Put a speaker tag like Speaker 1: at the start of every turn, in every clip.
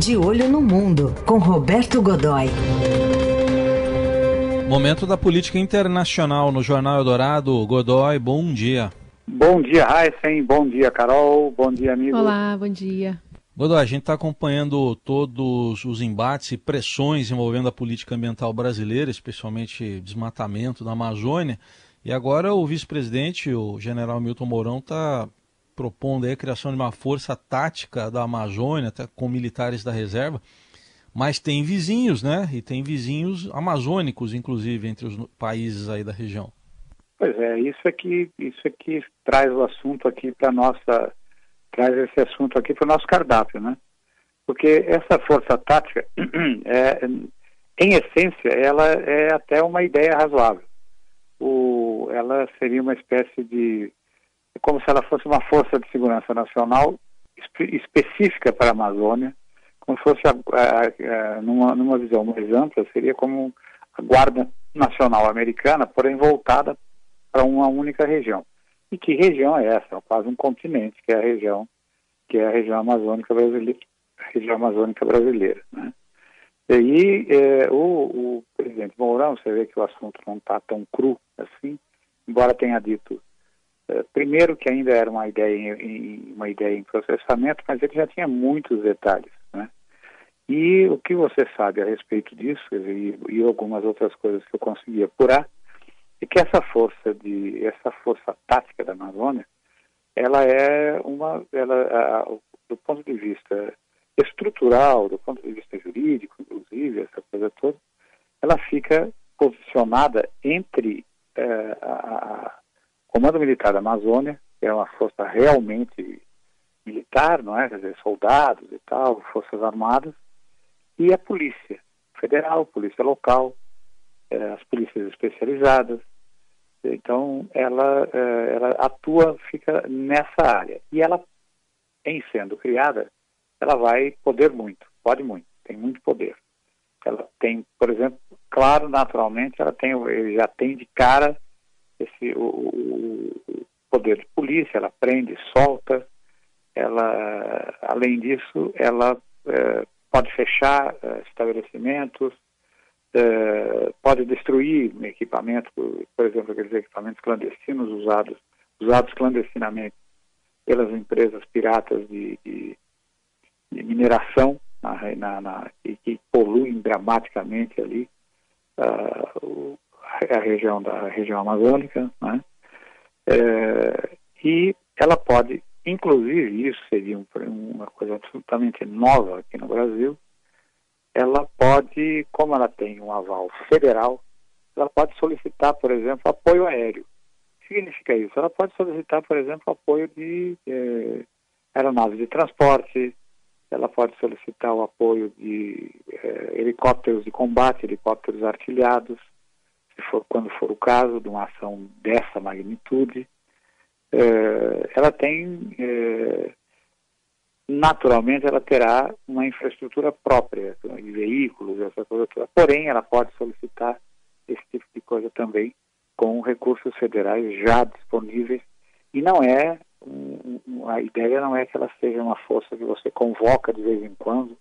Speaker 1: De Olho no Mundo, com Roberto Godoy.
Speaker 2: Momento da política internacional no Jornal Eldorado. Godoy, bom dia.
Speaker 3: Bom dia, Heisen. Bom dia, Carol. Bom dia, amigo.
Speaker 4: Olá, bom dia.
Speaker 2: Godoy, a gente está acompanhando todos os embates e pressões envolvendo a política ambiental brasileira, especialmente desmatamento da Amazônia. E agora o vice-presidente, o general Milton Mourão, está propondo a criação de uma força tática da Amazônia, com militares da reserva. Mas tem vizinhos, né? E tem vizinhos amazônicos, inclusive, entre os países aí da região.
Speaker 3: Pois é, isso é isso aqui é traz o assunto aqui para nossa, traz esse assunto aqui para o nosso cardápio, né? Porque essa força tática, é, em essência, ela é até uma ideia razoável. O, ela seria uma espécie de, como se ela fosse uma força de segurança nacional espe, específica para a Amazônia, como se fosse a, a, a, numa, numa visão mais ampla, seria como a Guarda Nacional Americana, porém voltada para uma única região. E que região é essa? É quase um continente, que é a região, que é a região amazônica brasileira, região amazônica brasileira, né? E aí, é, o, o, presidente Mourão, você vê que o assunto não está tão cru assim, embora tenha dito, é, primeiro que ainda era uma ideia em, uma ideia em processamento, mas ele já tinha muitos detalhes, né? E o que você sabe a respeito disso, e, e algumas outras coisas que eu consegui apurar, e que essa força de essa força tática da Amazônia, ela é uma, ela, a, do ponto de vista estrutural, do ponto de vista jurídico, inclusive essa coisa toda, ela fica posicionada entre é, a, Comando Militar da Amazônia, que é uma força realmente militar, não é, quer dizer, soldados e tal, forças armadas, e a polícia federal, polícia local, é, as polícias especializadas, então, ela, eh, ela atua, fica nessa área. E ela, em sendo criada, ela vai poder muito, pode muito, tem muito poder. Ela tem, por exemplo, claro, naturalmente, ela tem, já tem de cara esse, o, o poder de polícia, ela prende, solta, ela, além disso, ela é, pode fechar é, estabelecimentos, é, pode destruir equipamento, por exemplo, aqueles equipamentos clandestinos usados, usados clandestinamente pelas empresas piratas de, de, de mineração na, na, na, e que poluem dramaticamente ali uh, a região da região amazônica, né? É, e ela pode, inclusive, isso seria um, uma coisa absolutamente nova aqui no Brasil, ela pode, como ela tem um aval federal, ela pode solicitar, por exemplo, apoio aéreo. O que significa isso? Ela pode solicitar, por exemplo, apoio de eh, aeronaves de transporte, ela pode solicitar o apoio de eh, helicópteros de combate, helicópteros artilhados, for, quando for o caso de uma ação dessa magnitude. Eh, ela tem naturalmente ela terá uma infraestrutura própria, de veículos, essa coisa toda. Porém, ela pode solicitar esse tipo de coisa também com recursos federais já disponíveis. E não é, a ideia não é que ela seja uma força que você convoca de vez em quando,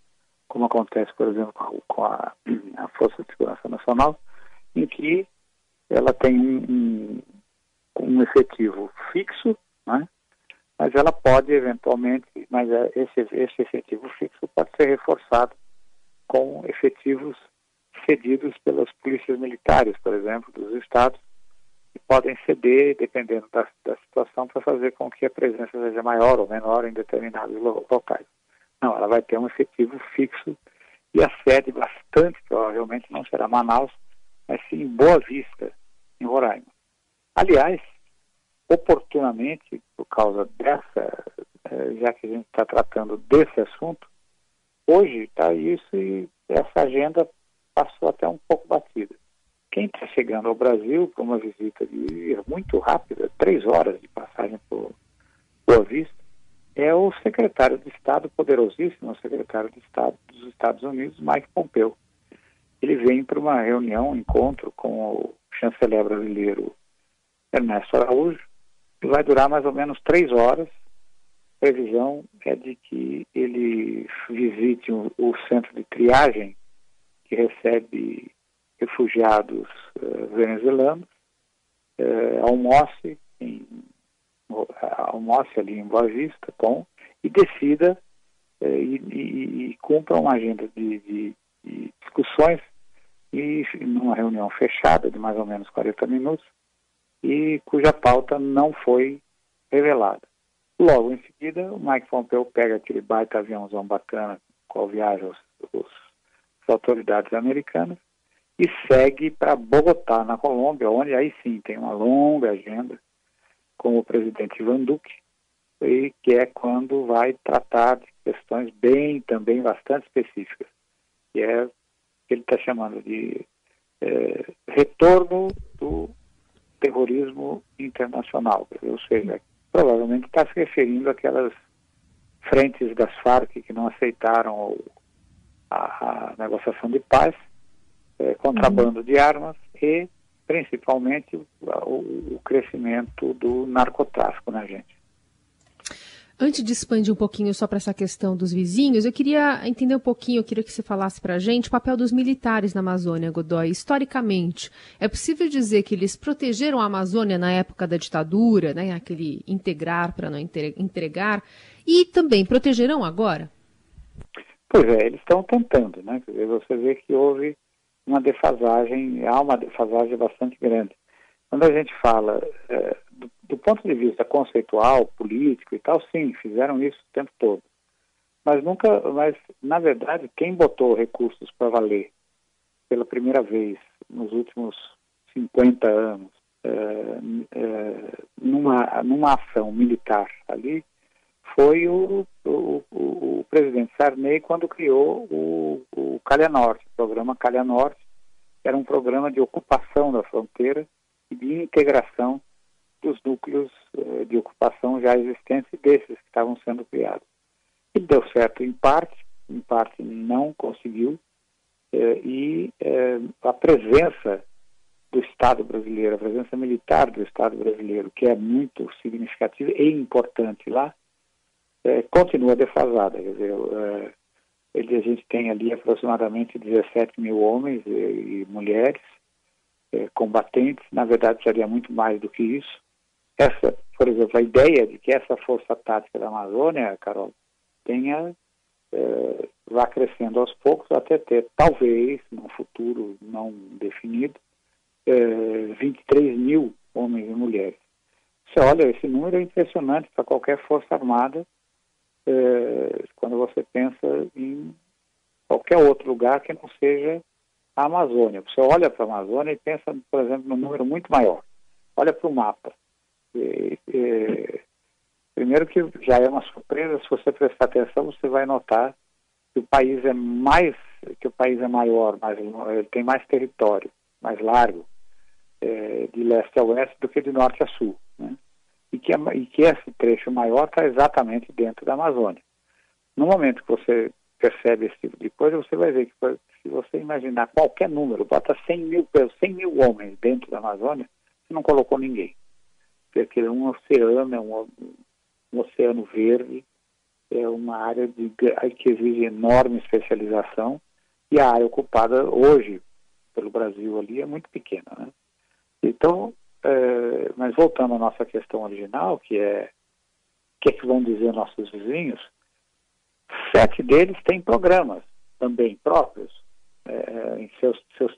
Speaker 3: como acontece, por exemplo, com a, a Força de Segurança Nacional, em que ela tem um, um efetivo fixo, né? mas ela pode eventualmente, mas é, esse, esse efetivo fixo pode ser reforçado com efetivos cedidos pelas polícias militares, por exemplo, dos estados, que podem ceder, dependendo da, da situação, para fazer com que a presença seja maior ou menor em determinados locais. Não, ela vai ter um efetivo fixo e a sede bastante provavelmente não será Manaus, mas sim Boa Vista, em Roraima. Aliás, oportunamente, por causa dessa, eh, já que a gente está tratando desse assunto, hoje está isso e essa agenda passou até um pouco batida. Quem está chegando ao Brasil para uma visita de muito rápida, três horas de passagem por Boa Vista, é o secretário de Estado, poderosíssimo secretário de Estado dos Estados Unidos, Mike Pompeo. Ele vem para uma reunião, um encontro com o chanceler brasileiro Ernesto Araújo, que vai durar mais ou menos três horas, previsão é de que ele visite o, o centro de triagem que recebe refugiados uh, venezuelanos, uh, almoce, em, almoce ali em Boa Vista com, e decida uh, e, e, e, cumpra uma agenda de, de, de discussões e numa reunião fechada de mais ou menos 40 minutos e cuja pauta não foi revelada. Logo em seguida, o Mike Pompeo pega aquele baita aviãozão bacana com qual viajam os, as autoridades americanas e segue para Bogotá, na Colômbia, onde aí sim tem uma longa agenda com o presidente Ivan Duque, e que é quando vai tratar de questões bem, também bastante específicas, que é que ele está chamando de é, retorno do terrorismo internacional, ou seja, provavelmente está se referindo àquelas frentes das Farc que não aceitaram a, a negociação de paz, é, contrabando uhum. de armas e principalmente o, o, crescimento do narcotráfico na gente.
Speaker 4: Antes de expandir um pouquinho só para essa questão dos vizinhos, eu queria entender um pouquinho, eu queria que você falasse para a gente o papel dos militares na Amazônia, Godoy. Historicamente, é possível dizer que eles protegeram a Amazônia na época da ditadura, né, aquele integrar para não entregar, e também protegerão agora?
Speaker 3: Pois é, eles estão tentando, né? Você vê que houve uma defasagem, há uma defasagem bastante grande. Quando a gente fala do, ponto de vista conceitual, político e tal, sim, fizeram isso o tempo todo. Mas nunca, mas na verdade, quem botou recursos para valer pela primeira vez nos últimos 50 anos é, é, numa, numa ação militar ali foi o, o, o, o presidente Sarney quando criou o, o Calha Norte, o programa Calha Norte, que era um programa de ocupação da fronteira e de integração dos núcleos eh, de ocupação já existentes desses que estavam sendo criados. E deu certo em parte, em parte não conseguiu, eh, e eh, a presença do Estado brasileiro, a presença militar do Estado brasileiro, que é muito significativa e importante lá, continua defasada. Quer dizer, ele, a gente tem ali aproximadamente 17 mil homens e, e mulheres, combatentes, na verdade seria muito mais do que isso. Essa, por exemplo, a ideia de que essa força tática da Amazônia, Carol, tenha é, vá crescendo aos poucos até ter, talvez, num futuro não definido, é, 23 mil homens e mulheres. Você olha, esse número é impressionante para qualquer força armada é, quando você pensa em qualquer outro lugar que não seja a Amazônia. Você olha para a Amazônia e pensa, por exemplo, num número muito maior. Olha para o mapa. Primeiro que já é uma surpresa, se você prestar atenção, você vai notar que o país é mais, que o país é maior, mais, ele tem mais território, mais largo, é, de leste a oeste do que de norte a sul. Né? E, que, e que esse trecho maior está exatamente dentro da Amazônia. No momento que você percebe esse tipo de coisa, você vai ver que se você imaginar qualquer número, bota 100 mil, 100 mil homens dentro da Amazônia, você não colocou ninguém. Porque é um oceano, é um, um oceano verde, é uma área de, que exige enorme especialização e a área ocupada hoje pelo Brasil ali é muito pequena. Né? Então, é, mas voltando à nossa questão original, que é o que, é que vão dizer nossos vizinhos, Sete deles têm programas também próprios. É, em seus, seus,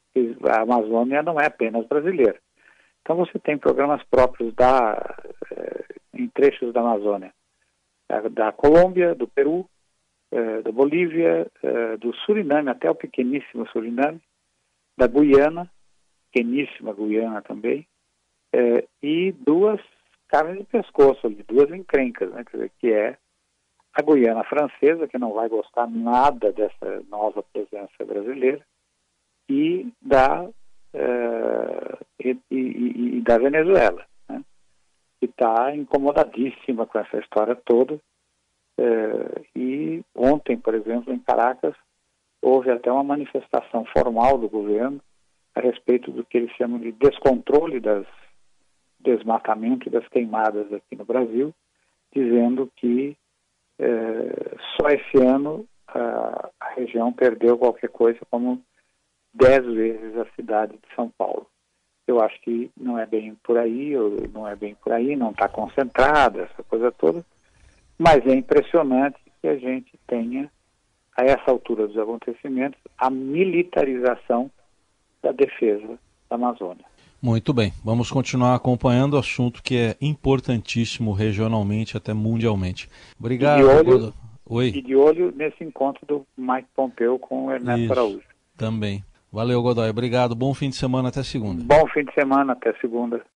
Speaker 3: a Amazônia não é apenas brasileira. Então você tem programas próprios da, é, em trechos da Amazônia, da, da Colômbia, do Peru, é, da Bolívia, é, do Suriname, até o pequeníssimo Suriname, da Guiana, pequeníssima Guiana também, e duas carnes de pescoço, duas encrencas, né, dizer, que é a Guiana Francesa, que não vai gostar nada dessa nova presença brasileira, e da, uh, e, e, e, da Venezuela, né? que está incomodadíssima com essa história toda. Uh, e ontem, por exemplo, em Caracas, houve até uma manifestação formal do governo a respeito do que eles chamam de descontrole das desmatamento e das queimadas aqui no Brasil, dizendo que é, só esse ano a, a, região perdeu qualquer coisa como dez vezes a cidade de São Paulo. Eu acho que não é bem por aí, não é bem por aí, não está concentrada, essa coisa toda, mas é impressionante que a gente tenha, a essa altura dos acontecimentos, a militarização da defesa da Amazônia.
Speaker 2: Muito bem, vamos continuar acompanhando o assunto que é importantíssimo regionalmente, até mundialmente. Obrigado. E de
Speaker 3: olho, Oi. E de olho nesse encontro do Mike Pompeu com o Ernesto Isso, Araújo.
Speaker 2: Também. Valeu, Godoy. Obrigado. Bom fim de semana. Até segunda.
Speaker 3: Bom fim de semana. Até segunda.